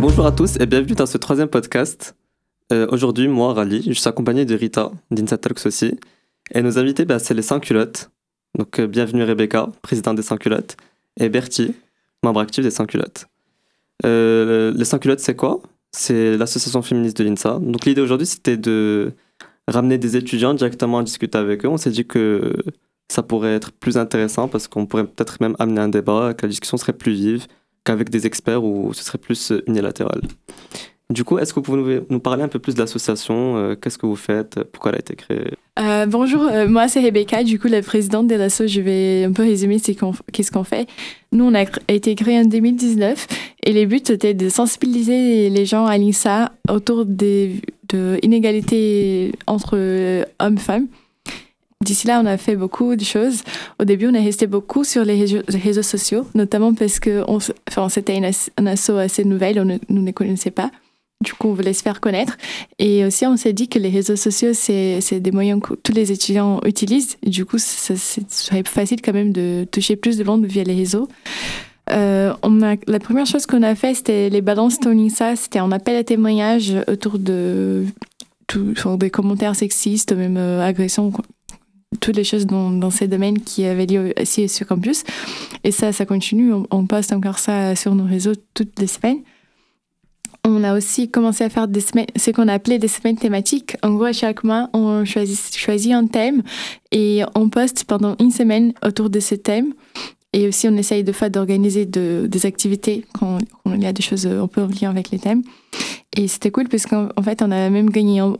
Bonjour à tous et bienvenue dans ce troisième podcast. Euh, Aujourd'hui, moi, Rally, je suis accompagné de Rita, d'Insa Talks aussi. Et nos invités, bah, c'est les 100 culottes. Donc, euh, bienvenue Rebecca, présidente des 100 culottes, et Bertie, membre actif des 100 culottes. Euh, les 100 culottes, c'est quoi? C'est l'association féministe de l'INSA. Donc, l'idée aujourd'hui, c'était de ramener des étudiants directement à discuter avec eux. On s'est dit que ça pourrait être plus intéressant parce qu'on pourrait peut-être même amener un débat, que la discussion serait plus vive qu'avec des experts où ce serait plus unilatéral. Du coup, est-ce que vous pouvez nous parler un peu plus de l'association euh, Qu'est-ce que vous faites Pourquoi elle a été créée? Euh, bonjour, euh, moi c'est Rebecca, du coup la présidente de l'asso. Je vais un peu résumer qu'est-ce qu'on fait. Nous, on a été créé en 2019 et les buts étaient de sensibiliser les gens à l'INSA autour des de inégalités entre euh, hommes-femmes. D'ici là, on a fait beaucoup de choses. Au début, on est resté beaucoup sur les réseaux, sociaux, notamment parce que enfin, c'était une un asso assez nouvelle, on ne, nous ne connaissait pas. Du coup, on voulait se faire connaître. Et aussi, on s'est dit que les réseaux sociaux, c'est des moyens que tous les étudiants utilisent. Du coup, ça, serait facile quand même de toucher plus de monde via les réseaux. Euh, on a, la première chose qu'on a fait, c'était les balances Tonisa. C'était un appel à témoignages autour de tout, des commentaires sexistes, même euh, agressions. Toutes les choses dans, ces domaines qui avaient lieu ici sur campus. Et ça, ça continue. On, poste encore ça sur nos réseaux toutes les semaines. On a aussi commencé à faire des semaines, ce qu'on appelait des semaines thématiques. En gros, chaque mois, on choisit, un thème et on poste pendant une semaine autour de ce thème. Et aussi, on essaye de fois d'organiser de, des activités quand, quand il y a des choses un peu en lien avec les thèmes. Et c'était cool parce qu'en en fait, on a même gagné un,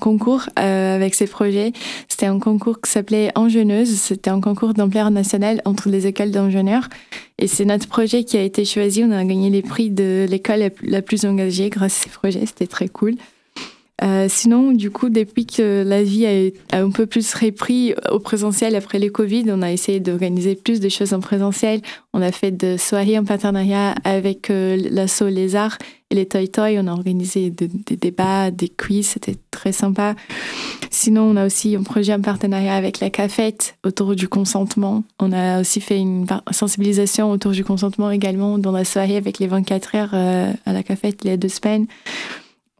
concours euh, avec ces projets. C'était un concours qui s'appelait Enjeuneuse. C'était un concours d'ampleur nationale entre les écoles d'ingénieurs. Et c'est notre projet qui a été choisi. On a gagné les prix de l'école la plus engagée grâce à ces projets. C'était très cool. Euh, sinon, du coup, depuis que la vie a, un peu plus repris au présentiel après les Covid, on a essayé d'organiser plus de choses en présentiel. On a fait de soirées en partenariat avec euh, l'asso Les et les Toy Toy. On a organisé de- des débats, des quiz, c'était très sympa. Sinon, on a aussi un projet en partenariat avec la cafette autour du consentement. On a aussi fait une sensibilisation autour du consentement également dans la soirée avec les 24 heures euh, à la cafette il y a deux semaines.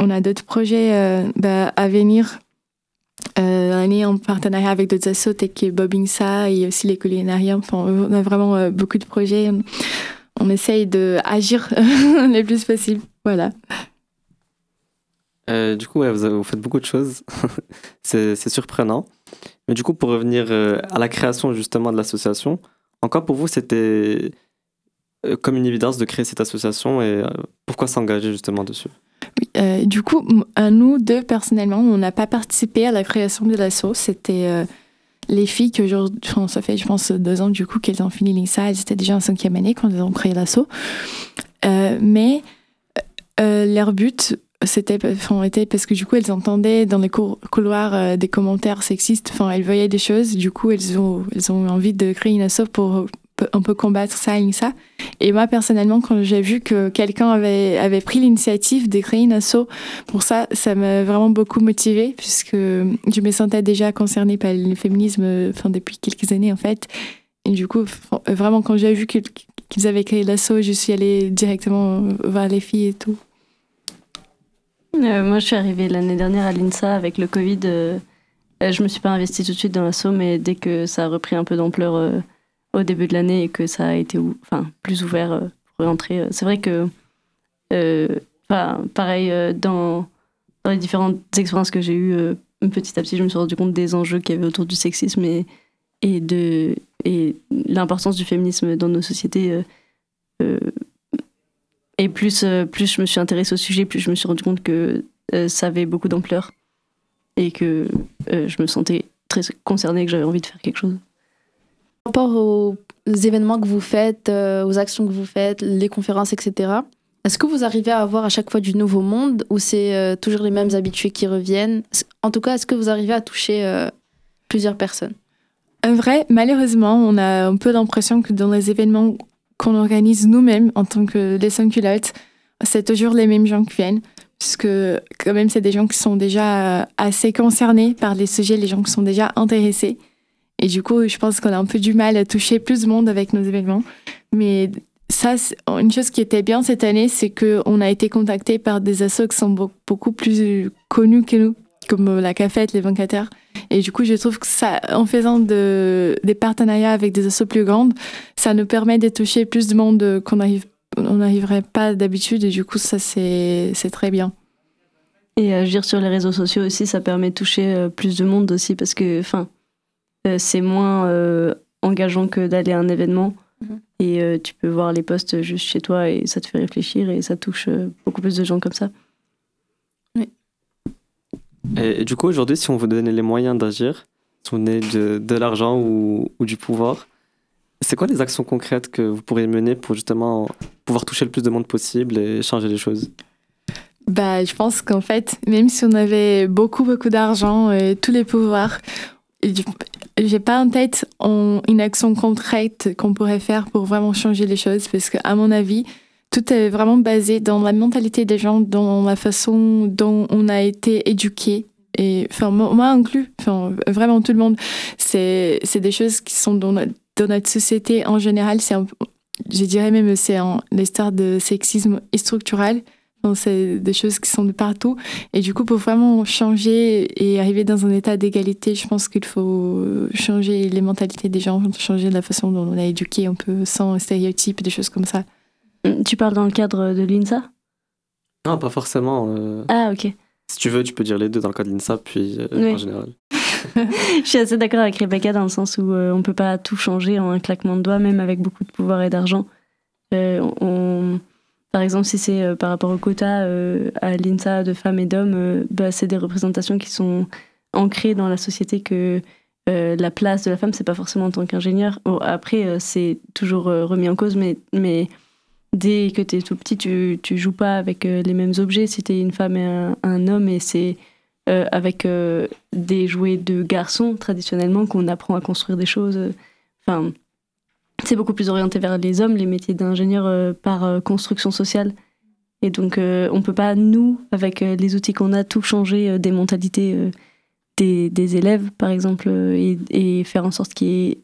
On a d'autres projets euh, bah, à venir. Euh, l'année en partenariat avec d'autres assos tels que Bobinsa et aussi les culinariums. Enfin, on a vraiment euh, beaucoup de projets. On, essaye d'agir le plus possible. Voilà. Du coup, vous, faites beaucoup de choses. c'est surprenant. Mais du coup, pour revenir à la création justement de l'association, encore pour vous, c'était comme une évidence de créer cette association et euh, pourquoi s'engager justement dessus? Euh, du coup, à nous deux, personnellement, on n'a pas participé à la création de l'asso. C'était euh, les filles que aujourd'hui, ça fait, je pense, deux ans du coup qu'elles ont fini l'INSA. Elles étaient déjà en cinquième année quand elles ont créé l'asso. Euh, mais euh, leur but, c'était parce que du coup, elles entendaient dans les couloirs euh, des commentaires sexistes. Enfin, elles voyaient des choses. Du coup, elles ont, elles ont envie de créer une asso pour peu- un peu combattre ça à l'INSA. Et moi, personnellement, quand j'ai vu que quelqu'un avait, avait pris l'initiative de créer une asso pour ça, ça m'a vraiment beaucoup motivée, puisque je me sentais déjà concernée par le féminisme enfin, depuis quelques années, en fait. Et du coup, f- vraiment, quand j'ai vu qu'ils avaient créé l'asso, je suis allée directement voir les filles et tout. Euh, moi, je suis arrivée l'année dernière à l'INSA avec le Covid. euh, euh, je me suis pas investie tout de suite dans l'assaut, mais dès que ça a repris un peu d'ampleur euh, au début de l'année et que ça a été enfin, plus ouvert euh, pour rentrer, euh, c'est vrai que, euh, enfin, pareil, dans, les différentes expériences que j'ai eues, petit à petit, je me suis rendu compte des enjeux qu'il y avait autour du sexisme et, de et l'importance du féminisme dans nos sociétés. et plus, plus je me suis intéressée au sujet, plus je me suis rendu compte que ça avait beaucoup d'ampleur et que je me sentais très concernée et que j'avais envie de faire quelque chose. Par rapport aux événements que vous faites, euh, aux actions que vous faites, les conférences, etc., est-ce que vous arrivez à avoir à chaque fois du nouveau monde ou c'est euh, toujours les mêmes habitués qui reviennent? En tout cas, est-ce que vous arrivez à toucher euh, plusieurs personnes? En vrai, malheureusement, on a un peu l'impression que dans les événements qu'on organise nous-mêmes en tant que les culottes, c'est toujours les mêmes gens qui viennent. Puisque, quand même, c'est des gens qui sont déjà assez concernés par les sujets, les gens qui sont déjà intéressés. Et du coup, je pense qu'on a un peu du mal à toucher plus de monde avec nos événements. Mais ça, une chose qui était bien cette année, c'est qu'on a été contacté par des assos qui sont beaucoup plus connus que nous, comme la Cafette, les 24 Et du coup, je trouve que ça, en faisant de, des partenariats avec des assos plus grandes, ça nous permet de toucher plus de monde qu'on arrive, on n'arriverait pas d'habitude. Et du coup, ça, c'est très bien. Et agir sur les réseaux sociaux aussi, ça permet de toucher euh, plus de monde aussi parce que, enfin, c'est moins euh, engageant que d'aller à un événement. Mhm. Et tu peux voir les posts juste chez toi et ça te fait réfléchir et ça touche beaucoup plus de gens comme ça. Oui. Et, du coup, aujourd'hui, si on vous donnait les moyens d'agir, si on est de, de l'argent ou, ou, du pouvoir, c'est quoi les actions concrètes que vous pourriez mener pour justement pouvoir toucher le plus de monde possible et changer les choses? Bah, je pense qu'en fait, même si on avait beaucoup, beaucoup d'argent et tous les pouvoirs, j'ai pas en tête une action concrète qu'on pourrait faire pour vraiment changer les choses parce qu'à mon avis, tout est vraiment basé dans la mentalité des gens, dans la façon dont on a été éduqué. Et enfin, moi inclus, enfin, vraiment tout le monde, c'est des choses qui sont dans notre, société en général. C'est je dirais même c'est l'histoire de sexisme structurel c'est des choses qui sont de partout. Et du coup, pour vraiment changer et arriver dans un état d'égalité, je pense qu'il faut changer les mentalités des gens, changer la façon dont on a éduqué un peu sans stéréotypes, des choses comme ça. Mm, tu parles dans le cadre de l'INSA? Non, pas forcément. Euh. Ah, ok. Si tu veux, tu peux dire les deux dans le cadre de l'INSA, puis euh, en général. je suis assez d'accord avec Rebecca dans le sens où euh, on ne peut pas tout changer en un claquement de doigts, même avec beaucoup de pouvoir et d'argent. on par exemple, si c'est euh, par rapport au quota euh, à l'INSA de femmes et d'hommes, euh, bah, c'est des représentations qui sont ancrées dans la société que la place de la femme, c'est pas forcément en tant qu'ingénieur. après, c'est toujours remis en cause, mais, dès que tu es tout petit, tu, tu joues pas avec les mêmes objets si tu es une femme et un, homme, et c'est avec des jouets de garçons traditionnellement qu'on apprend à construire des choses. C'est beaucoup plus orienté vers les hommes, les métiers d'ingénieur euh, par euh, construction sociale. Et donc, euh, on ne peut pas, nous, avec les outils qu'on a, tout changer des mentalités des, élèves, par exemple, et, faire en sorte qu'il y ait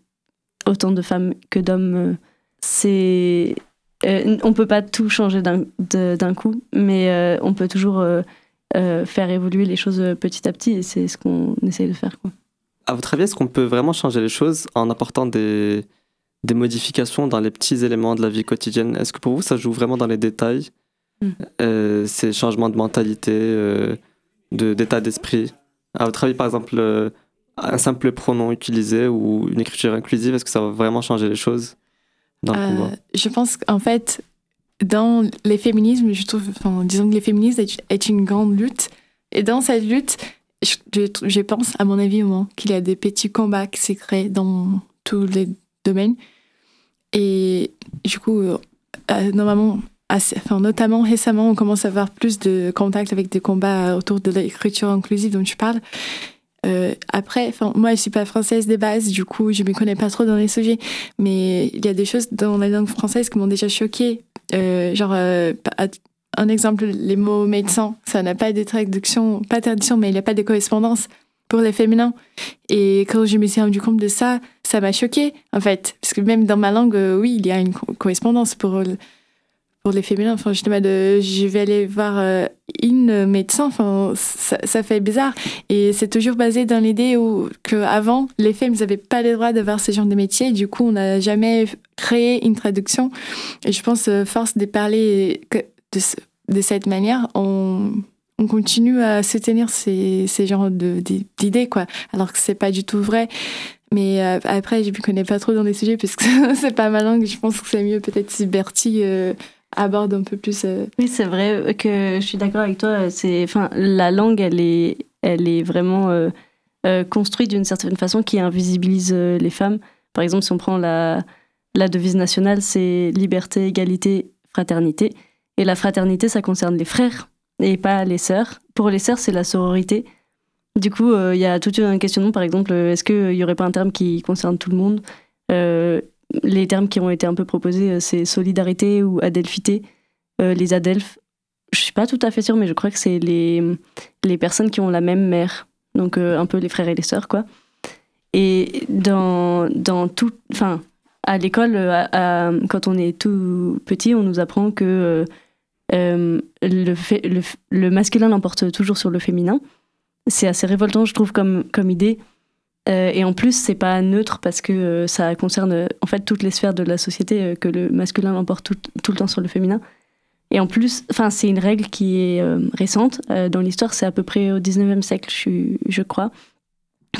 autant de femmes que d'hommes. c'est. on ne peut pas tout changer d'un coup, mais on peut toujours faire évoluer les choses petit à petit, et c'est ce qu'on essaye de faire. Quoi. À votre avis, est-ce qu'on peut vraiment changer les choses en apportant des des modifications dans les petits éléments de la vie quotidienne. Est-ce que pour vous, ça joue vraiment dans les détails, mm. euh, ces changements de mentalité, euh, d'état d'esprit? À votre avis, par exemple, euh, un simple pronom utilisé ou une écriture inclusive, est-ce que ça va vraiment changer les choses dans le combat? Je pense qu'en fait, dans les féminismes, je trouve, enfin, disons que les féminismes est, une grande lutte. Et dans cette lutte, je, je pense, à mon avis au moins, qu'il y a des petits combats qui s'est créés dans tous les Et du coup, euh, euh, normalement, enfin, notamment récemment, on commence à avoir plus de contacts avec des combats autour de l'écriture inclusive dont tu parles. Euh, après, moi, je suis pas française des bases, du coup, je me connais pas trop dans les sujets, mais il y a des choses dans la langue française qui m'ont déjà choquée. genre, un exemple, les mots médecin, ça n'a pas de traduction, pas traduction, mais il n'y a pas de correspondance pour les féminins. Et quand je me suis rendu compte de ça, ça m'a choqué en fait. Parce que même dans ma langue, euh, oui, il y a une correspondance pour, pour les féminins. Enfin, je, de, je vais aller voir euh, une médecin, enfin, ça, fait bizarre. Et c'est toujours basé dans l'idée qu'avant, les femmes n'avaient pas le droit d'avoir ce genre de métier. Du coup, on n'a jamais créé une traduction. Et je pense, euh, force de parler de cette manière, on on continue à soutenir ces, ces genres d'idées, quoi. Alors que c'est pas du tout vrai. Mais euh, après, je ne connais pas trop dans les sujets parce que c'est pas ma langue. Je pense que c'est mieux peut-être si Bertie euh, aborde un peu plus. Euh. Oui, c'est vrai que je suis d'accord avec toi. C'est, enfin, la langue, elle est, elle est vraiment construite d'une certaine façon qui invisibilise les femmes. Par exemple, si on prend la, la devise nationale, c'est liberté, égalité, fraternité. Et la fraternité, ça concerne les frères et pas les sœurs. Pour les sœurs, c'est la sororité. Du coup, euh, il y a tout un questionnement, par exemple, euh, est-ce qu'il n'y aurait pas un terme qui concerne tout le monde euh, Les termes qui ont été un peu proposés, c'est solidarité ou adelphité. les adelphes, je suis pas tout à fait sûre, mais je crois que c'est les, les personnes qui ont la même mère. Donc, un peu les frères et les sœurs, quoi. Et dans, dans tout. Enfin, à l'école, quand on est tout petit, on nous apprend que le, le, masculin l'emporte toujours sur le féminin. C'est assez révoltant, je trouve, comme, comme idée. et en plus, c'est pas neutre parce que ça concerne en fait toutes les sphères de la société que le masculin l'emporte tout, tout, le temps sur le féminin. Et en plus, c'est une règle qui est euh, récente. Euh, dans l'histoire, c'est à peu près au 19e siècle, je, crois,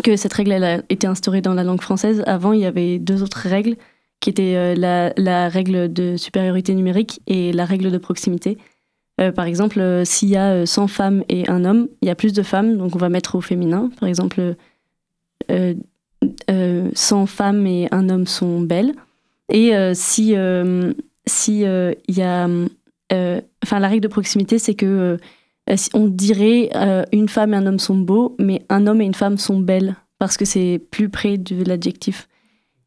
que cette règle a été instaurée dans la langue française. Avant, il y avait deux autres règles, qui étaient euh, la, règle de supériorité numérique et la règle de proximité. par exemple, s'il y a 100 femmes et un homme, il y a plus de femmes, donc on va mettre au féminin. Par exemple, 100 femmes et un homme sont belles. Et si si il y a euh, enfin, la règle de proximité, c'est que euh, on dirait euh, une femme et un homme sont beaux, mais un homme et une femme sont belles parce que c'est plus près de l'adjectif.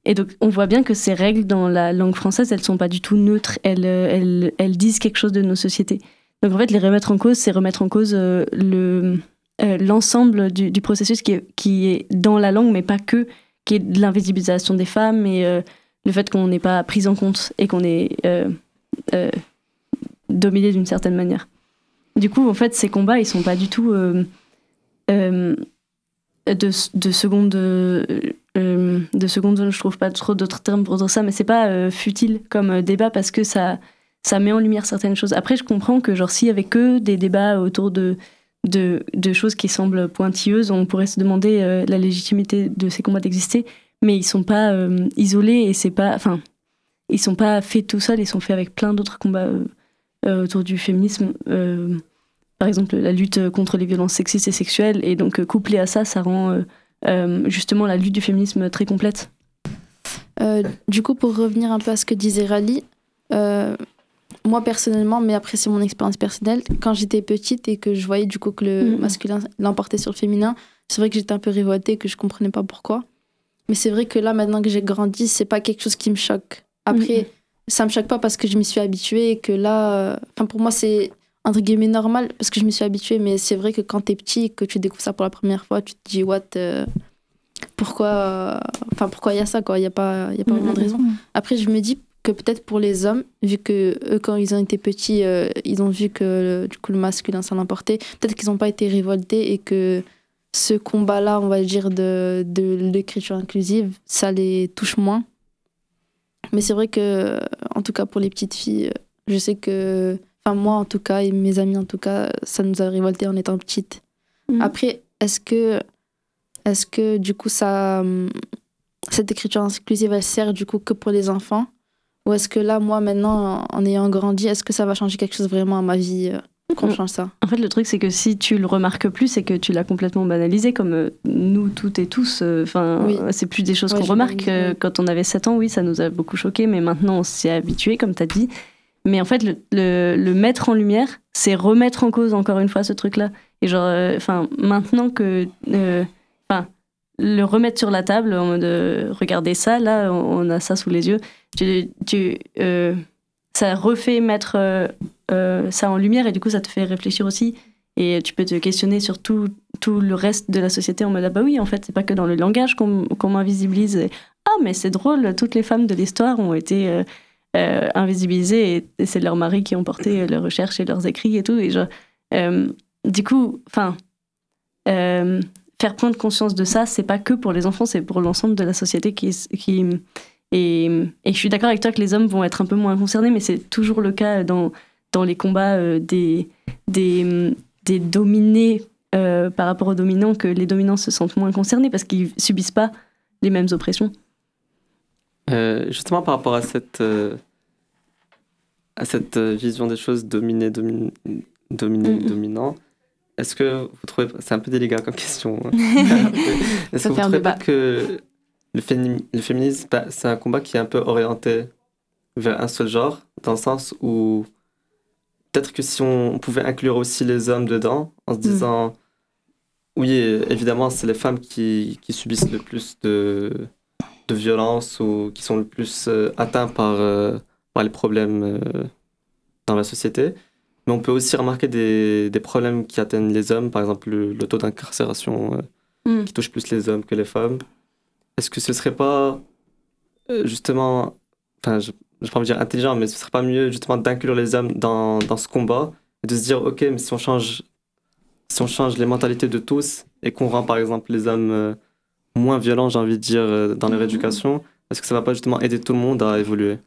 Et donc, on voit bien que ces règles dans la langue française, elles sont pas du tout neutres. Elles, elles, disent quelque chose de nos sociétés. Donc, en fait, les remettre en cause, c'est remettre en cause le l'ensemble du, processus qui est, dans la langue, mais pas que, qui est de l'invisibilisation des femmes et le fait qu'on n'est pas pris en compte et qu'on est dominé d'une certaine manière. Du coup, en fait, ces combats, ils sont pas du tout euh, euh, de, de seconde. Euh, de seconde je trouve pas trop d'autres termes pour dire ça, mais c'est pas futile comme débat parce que ça, ça met en lumière certaines choses. Après, je comprends que, genre, s'il y avait que des débats autour de, de, choses qui semblent pointilleuses, on pourrait se demander la légitimité de ces combats d'exister, mais ils sont pas isolés et c'est pas. Enfin, ils sont pas faits tout seuls, ils sont faits avec plein d'autres combats euh, autour du féminisme. Euh, par exemple, la lutte contre les violences sexistes et sexuelles. Et donc, euh, couplé à ça, ça rend justement la lutte du féminisme très complète. du coup, pour revenir un peu à ce que disait Rally, moi personnellement, mais après c'est mon expérience personnelle, quand j'étais petite et que je voyais du coup que le mm. masculin l'emportait sur le féminin, c'est vrai que j'étais un peu révoltée, que je comprenais pas pourquoi. Mais c'est vrai que là, maintenant que j'ai grandi, c'est pas quelque chose qui me choque. Après, mm ça me choque pas parce que je m'y suis habituée et que là, euh, enfin pour moi c'est entre guillemets normal parce que je m'y suis habituée, mais c'est vrai que quand t'es petit, que tu découvres ça pour la première fois, tu te dis what, euh, pourquoi, enfin pourquoi il y a ça quoi, il y a pas, y a pas vraiment de raison. Après je me dis que peut-être pour les hommes, vu que eux quand ils ont été petits, euh, ils ont vu que du coup le masculin s'en emportait, peut-être qu'ils n'ont pas été révoltés et que ce combat-là, on va dire de, de l'écriture inclusive, ça les touche moins. Mais c'est vrai que, en tout cas, pour les petites filles, je sais que, enfin, moi en tout cas, et mes amis en tout cas, ça nous a révolté en étant petites. Mm. Après, est-ce que, est-ce que, du coup, ça, cette écriture inclusive, elle sert du coup que pour les enfants? Ou est-ce que là, moi, maintenant, en ayant grandi, est-ce que ça va changer quelque chose vraiment à ma vie euh, qu'on change ça? En fait, le truc, c'est que si tu le remarques plus, c'est que tu l'as complètement banalisé, comme euh, nous toutes et tous. Euh, enfin, c'est plus des choses qu'on remarque. Euh, quand on avait 7 ans, oui, ça nous a beaucoup choqué, mais maintenant, on s'y est habitué, comme tu as dit. Mais en fait, le, le, mettre en lumière, c'est remettre en cause encore une fois ce truc-là. Et genre, enfin, maintenant que. Enfin, le remettre sur la table, en mode regardez ça, là, on, a ça sous les yeux. Tu. tu ça refait mettre euh, ça en lumière et du coup ça te fait réfléchir aussi et tu peux te questionner sur tout, tout le reste de la société en mode ah bah oui en fait c'est pas que dans le langage qu'on m'invisibilise ah mais c'est drôle toutes les femmes de l'histoire ont été euh, euh, invisibilisées et, c'est leurs maris qui ont porté leurs recherches et leurs écrits et tout et genre, du coup enfin faire prendre conscience de ça c'est pas que pour les enfants c'est pour l'ensemble de la société qui, qui et, et je suis d'accord avec toi que les hommes vont être un peu moins concernés mais c'est toujours le cas dans dans les combats euh, des, des, des, dominés euh, par rapport aux dominants que les dominants se sentent moins concernés parce qu'ils subissent pas les mêmes oppressions. Euh, justement, par rapport à cette, à cette vision des choses dominées, dominé, dominé dominant, est-ce que vous trouvez, c'est un peu délicat comme question, hein. est-ce que vous trouvez pas que le, le féminisme, bah, c'est un combat qui est un peu orienté vers un seul genre, dans le sens où peut-être que si on, pouvait inclure aussi les hommes dedans, en se hmm. disant, oui, évidemment, c'est les femmes qui, qui, subissent le plus de, de violence ou qui sont le plus euh, atteints par, euh, par les problèmes euh, dans la société. Mais on peut aussi remarquer des, des problèmes qui atteignent les hommes, par exemple le, taux d'incarcération hmm. qui touche plus les hommes que les femmes. Est-ce que ce serait pas justement, enfin, je ne vais pas dire intelligent, mais ce serait pas mieux justement d'inclure les hommes dans, dans ce combat et de se dire, ok, mais si on change, si on change les mentalités de tous et qu'on rend par exemple les hommes moins violents, j'ai envie de dire, euh, dans leur Mhm. éducation, est-ce que ça va pas justement aider tout le monde à évoluer?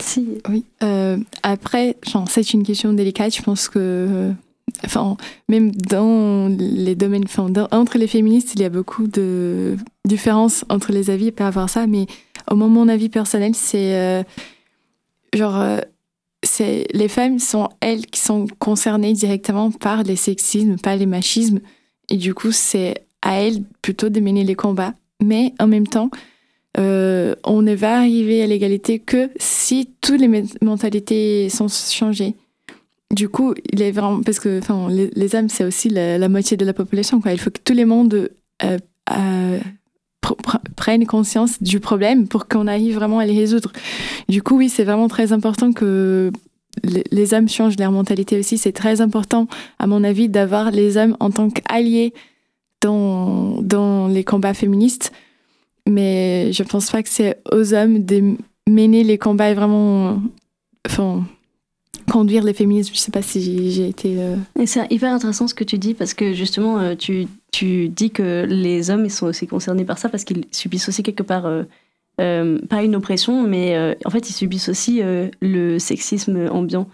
Si. Oui. Euh, après, c'est une question délicate. Je pense que, euh, enfin, même dans les domaines, enfin, dans- entre les féministes, il y a beaucoup de différences entre les avis. Peut y avoir ça, mais au moment mon avis personnel, c'est euh, genre, euh, c'est les femmes sont elles qui sont concernées directement par les sexismes, par les machismes, et du coup, c'est à elles plutôt de mener les combats. Mais en même temps, euh, on ne va arriver à l'égalité que si toutes les me- mentalités sont changées. Du coup, il est vraiment parce que les, hommes c'est aussi la, moitié de la population. Il faut que tout le monde euh, euh, pr- pr- prenne conscience du problème pour qu'on arrive vraiment à les résoudre. Du coup, oui, c'est vraiment très important que les, les hommes changent leur mentalité aussi. C'est très important, à mon avis, d'avoir les hommes en tant qu'alliés dans, les combats féministes mais je pense pas que c'est aux hommes de mener les combats et vraiment enfin conduire les féminismes je sais pas si j'ai- été euh, c'est hyper intéressant ce que tu dis parce que justement, euh, tu, tu dis que les hommes ils sont aussi concernés par ça parce qu'ils subissent aussi quelque part, euh, euh, pas une oppression, mais euh, en fait ils subissent aussi le sexisme ambiant.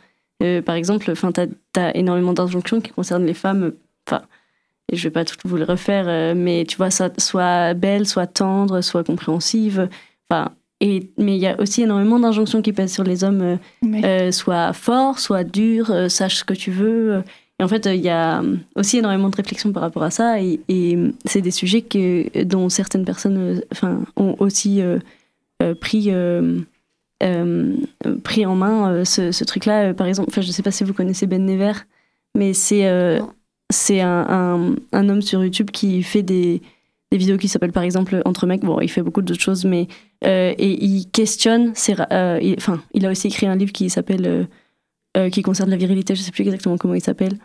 Par exemple, tu as, énormément d'injonctions qui concernent les femmes. Je vais pas tout vous le refaire, euh, mais tu vois, soit, soit belle, soit tendre, soit compréhensive. Enfin, et, mais il y a aussi énormément d'injonctions qui pèsent sur les hommes. euh, euh, soit fort, soit dur, euh, sache ce que tu veux. Et en fait, euh, il y a aussi énormément de réflexions par rapport à ça. Et, et, c'est des sujets que, dont certaines personnes enfin, ont aussi pris, pris en main ce, ce truc-là. Par exemple, je ne sais pas si vous connaissez Ben Never, mais c'est. C'est un, un, un homme sur YouTube qui fait des, des vidéos qui s'appellent par exemple Entre mecs. Bon, il fait beaucoup d'autres choses, mais euh, et il questionne. ses euh, il- Enfin, il a aussi écrit un livre qui s'appelle euh, qui concerne la virilité. Je sais plus exactement comment il s'appelle,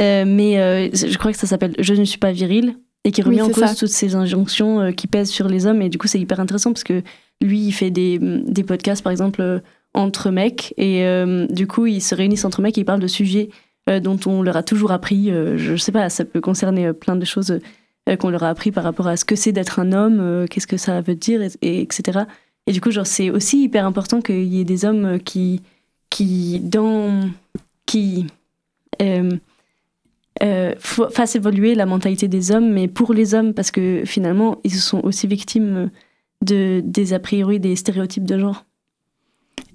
mais je crois que ça s'appelle Je ne suis pas viril et qui Oui, remet en cause ça. toutes ces injonctions qui pèsent sur les hommes. Et du coup, c'est hyper intéressant parce que lui, il fait des, des podcasts, par exemple, entre mecs. Et du coup, ils se réunissent entre mecs et ils parlent de sujets dont on leur a toujours appris. euh, je sais pas, ça peut concerner euh, plein de choses euh, qu'on leur a appris par rapport à ce que c'est d'être un homme, euh, qu'est-ce que ça veut dire, et, et- etc. Et du coup, genre, c'est aussi hyper important qu'il y ait des hommes euh, qui, qui, dans, qui euh, euh, fa- fassent évoluer la mentalité des hommes, mais pour les hommes, parce que finalement, ils sont aussi victimes de, des a priori, des stéréotypes de genre.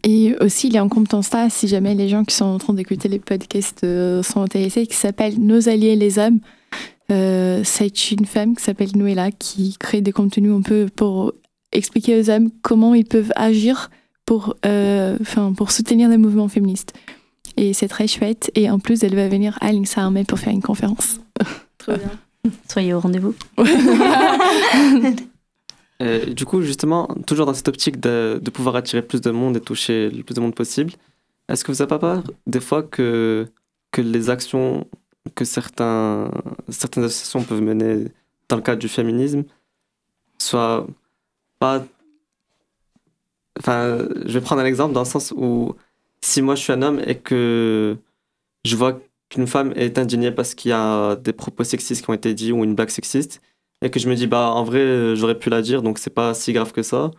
Et aussi il est en compétence ça si jamais les gens qui sont en train d'écouter les podcasts euh, sont intéressés qui s'appelle Nos alliés les hommes Euh, c'est une femme qui s'appelle Noëlla qui crée des contenus un peu pour expliquer aux hommes comment ils peuvent agir pour, euh, pour soutenir les mouvements féministes. Et c'est très chouette. Et en plus, elle va venir à l'INSA pour faire une conférence. Trop bien. Soyez au rendez-vous. Euh, du coup, justement, toujours dans cette optique de, pouvoir attirer plus de monde et toucher le plus de monde possible, est-ce que vous n'avez pas peur des fois que, que les actions que certains, certaines associations peuvent mener dans le cadre du féminisme soient pas... Enfin, je vais prendre un exemple dans le sens où si moi je suis un homme et que je vois qu'une femme est indignée parce qu'il y a des propos sexistes qui ont été dits ou une blague sexiste, et que je me dis bah en vrai euh, j'aurais pu la dire donc c'est pas si grave que ça.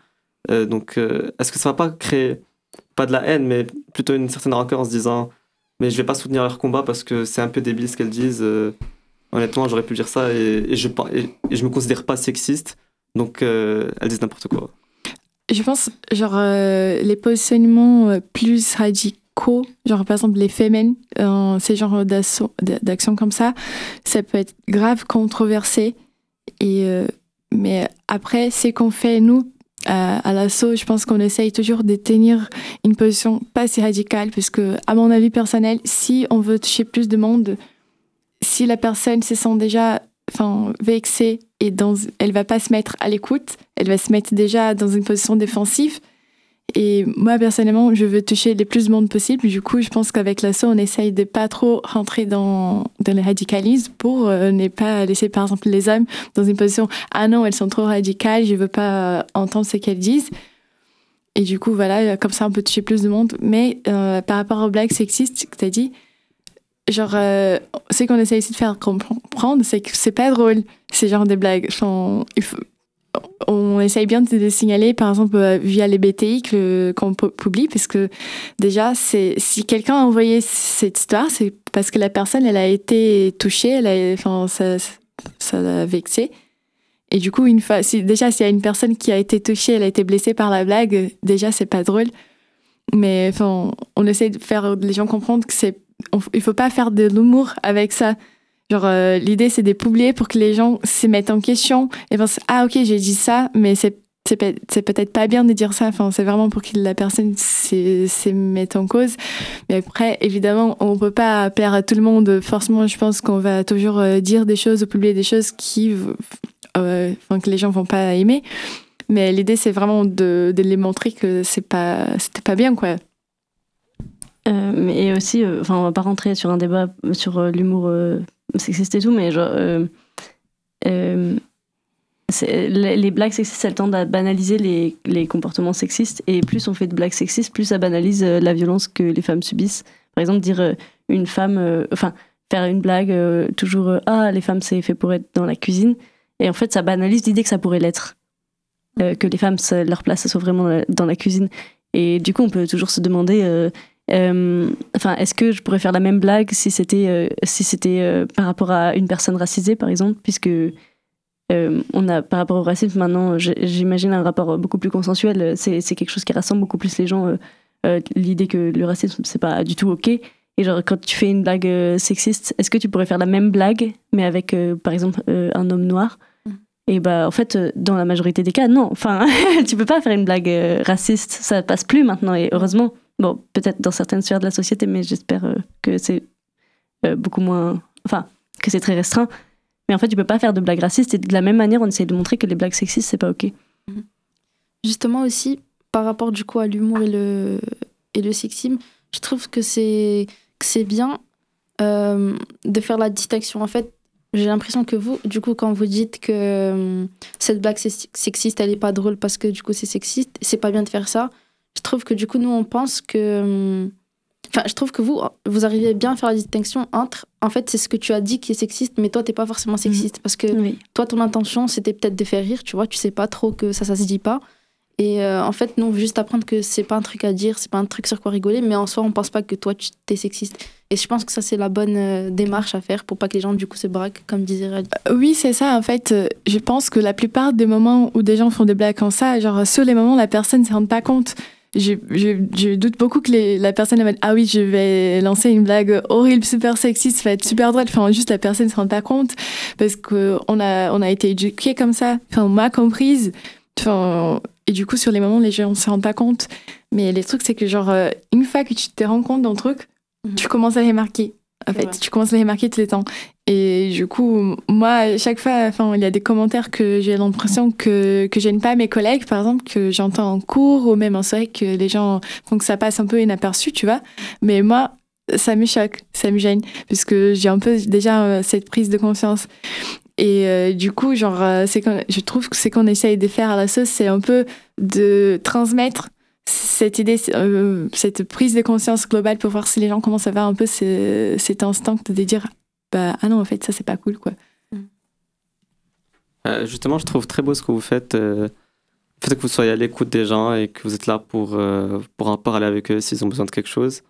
Euh, donc euh, est-ce que ça va pas créer pas de la haine mais plutôt une certaine rancœur en se disant mais je vais pas soutenir leur combat parce que c'est un peu débile ce qu'elles disent honnêtement j'aurais pu dire ça et, je et, et je me considère pas sexiste. Donc elles disent n'importe quoi. Je pense, genre, les positionnements plus radicaux, genre par exemple les femmes, ces genres d'actions comme ça, ça peut être grave controversé. Et, euh, mais après, c'est qu'on fait, nous, à, l'assaut, je pense qu'on essaye toujours de tenir une position pas si radicale, puisque, à mon avis personnel, si on veut toucher plus de monde, si la personne se sent déjà vexée et dans, elle va pas se mettre à l'écoute, elle va se mettre déjà dans une position défensive. Et moi, personnellement, je veux toucher le plus de monde possible. Du coup, je pense qu'avec l'assaut, on essaye de pas trop rentrer dans, dans le radicalisme pour euh, ne pas laisser, par exemple, les hommes dans une position « Ah non, elles sont trop radicales, je veux pas euh, entendre ce qu'elles disent ». Et du coup, voilà, comme ça, on peut toucher plus de monde. Mais euh, par rapport aux blagues sexistes que tu as dit, genre, euh, ce qu'on essaie ici de faire comprendre, c'est que c'est pas drôle, ces genres de blagues. On essaye bien de les signaler, par exemple, euh, via les BTI qu'on publie, parce que déjà, si quelqu'un a envoyé cette histoire, c'est parce que la personne, elle a été touchée, elle a, enfin, ça, l'a vexé. Et du coup, déjà, s'il y a une personne qui a été touchée, elle a été blessée par la blague, déjà, c'est pas drôle. Mais on essaie de faire les gens comprendre que c'est, il faut pas faire de l'humour avec ça. Genre, euh, l'idée, c'est de publier pour que les gens se mettent en question et pensent Ah, ok, j'ai dit ça, mais c'est c'est peut-être pas bien de dire ça. Enfin, c'est vraiment pour que la personne se mette en cause. Mais après, évidemment, on peut pas à tout le monde. Forcément, je pense qu'on va toujours euh, dire des choses ou publier des choses qui, euh, enfin, que les gens vont pas aimer. Mais l'idée, c'est vraiment de, de, les montrer que c'est pas, pas bien, quoi. Euh, mais aussi, enfin, on va pas rentrer sur un débat sur l'humour sexiste et tout, mais genre, les blagues sexistes, elles tendent à banaliser les, les, comportements sexistes. Et plus on fait de blagues sexistes, plus ça banalise euh, la violence que les femmes subissent. Par exemple, dire euh, une femme, euh, enfin, faire une blague toujours Ah, les femmes, c'est fait pour être dans la cuisine. Et en fait, ça banalise l'idée que ça pourrait l'être. que les femmes, leur place, soit vraiment dans la cuisine. Et du coup, on peut toujours se demander enfin, est-ce que je pourrais faire la même blague si c'était si c'était par rapport à une personne racisée, par exemple, puisque euh, on a par rapport au racisme maintenant, j'imagine un rapport beaucoup plus consensuel. C'est quelque chose qui rassemble beaucoup plus les gens. Euh, euh, l'idée que le racisme c'est pas du tout ok. Et genre quand tu fais une blague sexiste, est-ce que tu pourrais faire la même blague mais avec par exemple un homme noir? Mm. Et bah en fait dans la majorité des cas non. Enfin tu peux pas faire une blague raciste, ça passe plus maintenant et heureusement. Bon peut-être dans certaines sphères de la société mais j'espère que c'est beaucoup moins, enfin que c'est très restreint. Mais en fait, tu peux pas faire de blagues racistes. Et de la même manière, on essaie de montrer que les blagues sexistes, c'est pas OK. Mhm. Justement aussi, par rapport du coup à l'humour et le, et le sexisme, je trouve que c'est c'est bien euh, de faire la distinction. En fait, j'ai l'impression que vous, du coup, quand vous dites que euh, cette blague sexiste, elle est pas drôle parce que du coup c'est sexiste, c'est pas bien de faire ça. Je trouve que du coup, nous, on pense que euh, Enfin, je trouve que vous, vous arrivez bien à faire la distinction entre, en fait, c'est ce que tu as dit qui est sexiste, mais toi, t'es pas forcément mhm. sexiste. Parce que toi, ton intention, c'était peut-être de faire rire, tu vois, tu sais pas trop que ça, ça se dit pas. Et euh, en fait, nous, on veut juste apprendre que c'est pas un truc à dire, c'est pas un truc sur quoi rigoler, mais en soi, on pense pas que toi, tu es sexiste. Et je pense que ça, c'est la bonne euh, démarche à faire pour pas que les gens, du coup, se braquent, comme disait Rally. Euh, oui, c'est ça. En fait, je pense que la plupart des moments où des gens font des blagues comme ça, genre, sur les moments où la personne ne se rend pas compte je, je, doute beaucoup que les, la personne va ah oui je vais lancer une blague horrible super sexiste ça va être super drôle. Enfin juste la personne ne se rend pas compte parce que on a on a été éduqués comme ça. Enfin on m'a comprise. Enfin et du coup sur les moments les gens ne se rendent pas compte. Mais les trucs c'est que genre euh, une fois que tu te rends compte d'un truc mhm. tu commences à les marquer en fait, tu commences à les marquer tous les temps. Et du coup, moi, chaque fois, enfin, il y a des commentaires que j'ai l'impression que, que j'aime pas mes collègues, par exemple, que j'entends en cours ou même en soirée, que les gens font que ça passe un peu inaperçu, tu vois. Mais moi, ça me choque, ça me gêne, puisque j'ai un peu déjà euh, cette prise de conscience. Et euh, du coup, genre, euh, c'est je trouve que ce qu'on essaye de faire à la sauce, c'est un peu de transmettre cette idée, cette prise de conscience globale pour voir si les gens commencent à avoir un peu cet instinct de dire bah ah non en fait ça c'est pas cool quoi. Mm. Euh, justement, je trouve très beau ce que vous faites. Euh, le fait que vous soyez à l'écoute des gens et que vous êtes là pour, pour en parler avec eux s'ils ont besoin de quelque chose.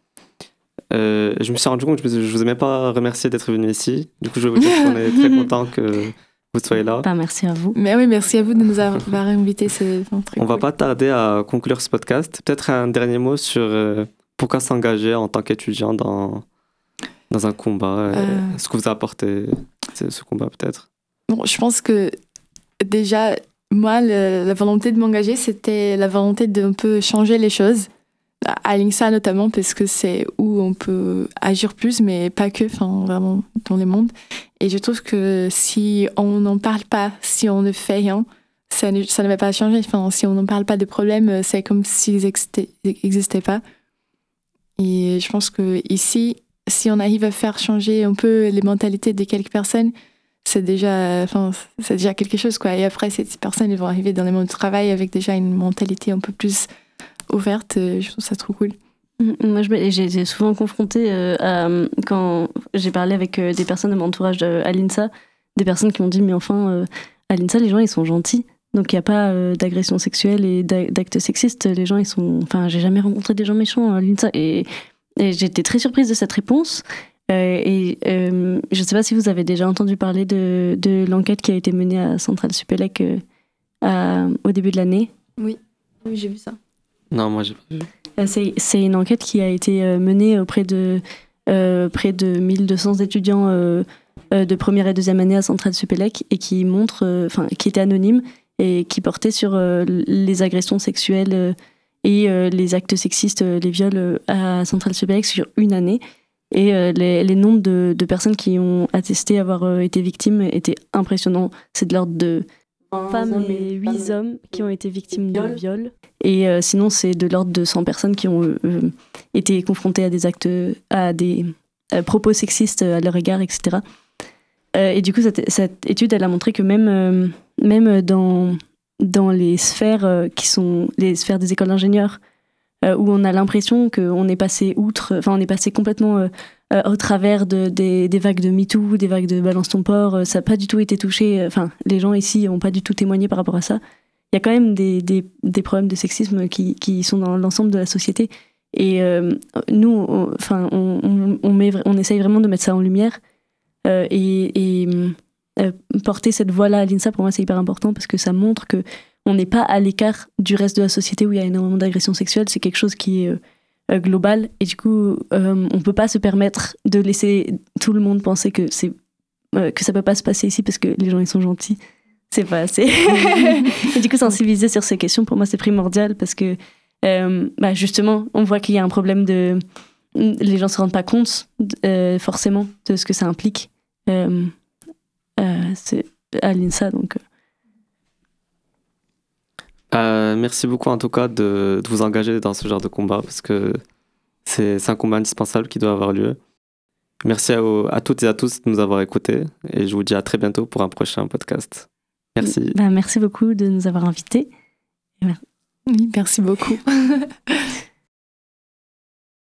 je me suis rendu compte que je ne vous ai même pas remercié d'être venu ici. Du coup, je veux vous dire qu'on est très content que vous soyez là. Bah, merci à vous. Mais oui, merci à vous de nous avoir invités. C'est On va pas tarder à conclure ce podcast. Peut-être un dernier mot sur euh, pourquoi s'engager en tant qu'étudiant dans, dans un combat. Euh, euh. Ce que vous a apporté ce combat, peut-être. Bon, je pense que déjà, moi, la volonté de m'engager, c'était la volonté d'un peu changer les choses à l'INSA notamment parce que c'est où on peut agir plus mais pas que enfin vraiment dans le monde et je trouve que si on n'en parle pas si on ne fait rien ça ne, ça ne va pas changer enfin si on n'en parle pas de problèmes c'est comme s'ils n'existaient pas et je pense que ici si on arrive à faire changer un peu les mentalités de quelques personnes c'est déjà enfin c'est déjà quelque chose quoi et après ces personnes elles vont arriver dans le monde du travail avec déjà une mentalité un peu plus ouverte. je trouve ça trop cool. Moi, j'ai été souvent confrontée à, quand j'ai parlé avec des personnes de mon entourage à l'INSA, des personnes qui m'ont dit, mais enfin, à l'INSA, les gens, ils sont gentils. Donc il n'y a pas d'agression sexuelle et d'actes sexistes. Les gens, ils sont. Enfin, j'ai jamais rencontré des gens méchants à l'INSA. Et, et j'étais très surprise de cette réponse. Euh, et euh, je ne sais pas si vous avez déjà entendu parler de, de l'enquête qui a été menée à Centrale Supélec euh, au début de l'année. Oui, oui j'ai vu ça. Non, moi j'ai pas vu. C'est une enquête qui a été menée auprès de près de 1200 étudiants de première et deuxième année à Centrale Supélec et qui montre, enfin, qui était anonyme et qui portait sur les agressions sexuelles et les actes sexistes, les viols à Centrale Supélec sur une année. Et euh, les, les, nombres de, de, personnes qui ont attesté avoir euh, été victimes étaient impressionnants. C'est de l'ordre de femmes et 8 hommes qui ont été victimes de viol. Et euh, sinon, c'est de l'ordre de 100 personnes qui ont été confrontées à des actes, à des propos sexistes à leur égard, etc. et du coup, cette, cette, étude, elle a montré que même, même dans, dans les sphères qui sont les sphères des écoles d'ingénieurs, euh, où on a l'impression qu'on est passé outre, enfin on est passé complètement euh, euh, au travers de, des, vagues de MeToo, des vagues de Balance ton port, ça n'a pas du tout été touché, enfin les gens ici n'ont pas du tout témoigné par rapport à ça. Il y a quand même des, des, problèmes de sexisme qui, qui sont dans l'ensemble de la société. Et nous, enfin, on, on, on, essaye vraiment de mettre ça en lumière. et porter cette voix-là à l'INSA, pour moi, c'est hyper important parce que ça montre que on n'est pas à l'écart du reste de la société où il y a énormément d'agressions sexuelles. C'est quelque chose qui est euh, euh, global et du coup, euh, on peut pas se permettre de laisser tout le monde penser que c'est que ça peut pas se passer ici parce que les gens ils sont gentils. C'est pas assez. et du coup, sensibiliser sur ces questions pour moi c'est primordial parce que bah, justement, on voit qu'il y a un problème de les gens se rendent pas compte forcément de ce que ça implique. C'est à l'INSA donc. Euh, merci beaucoup en tout cas de, de, vous engager dans ce genre de combat parce que c'est un combat indispensable qui doit avoir lieu. Merci à, à, toutes et à tous de nous avoir écoutés et je vous dis à très bientôt pour un prochain podcast. Merci. Bah, merci beaucoup de nous avoir invités. Oui, merci beaucoup.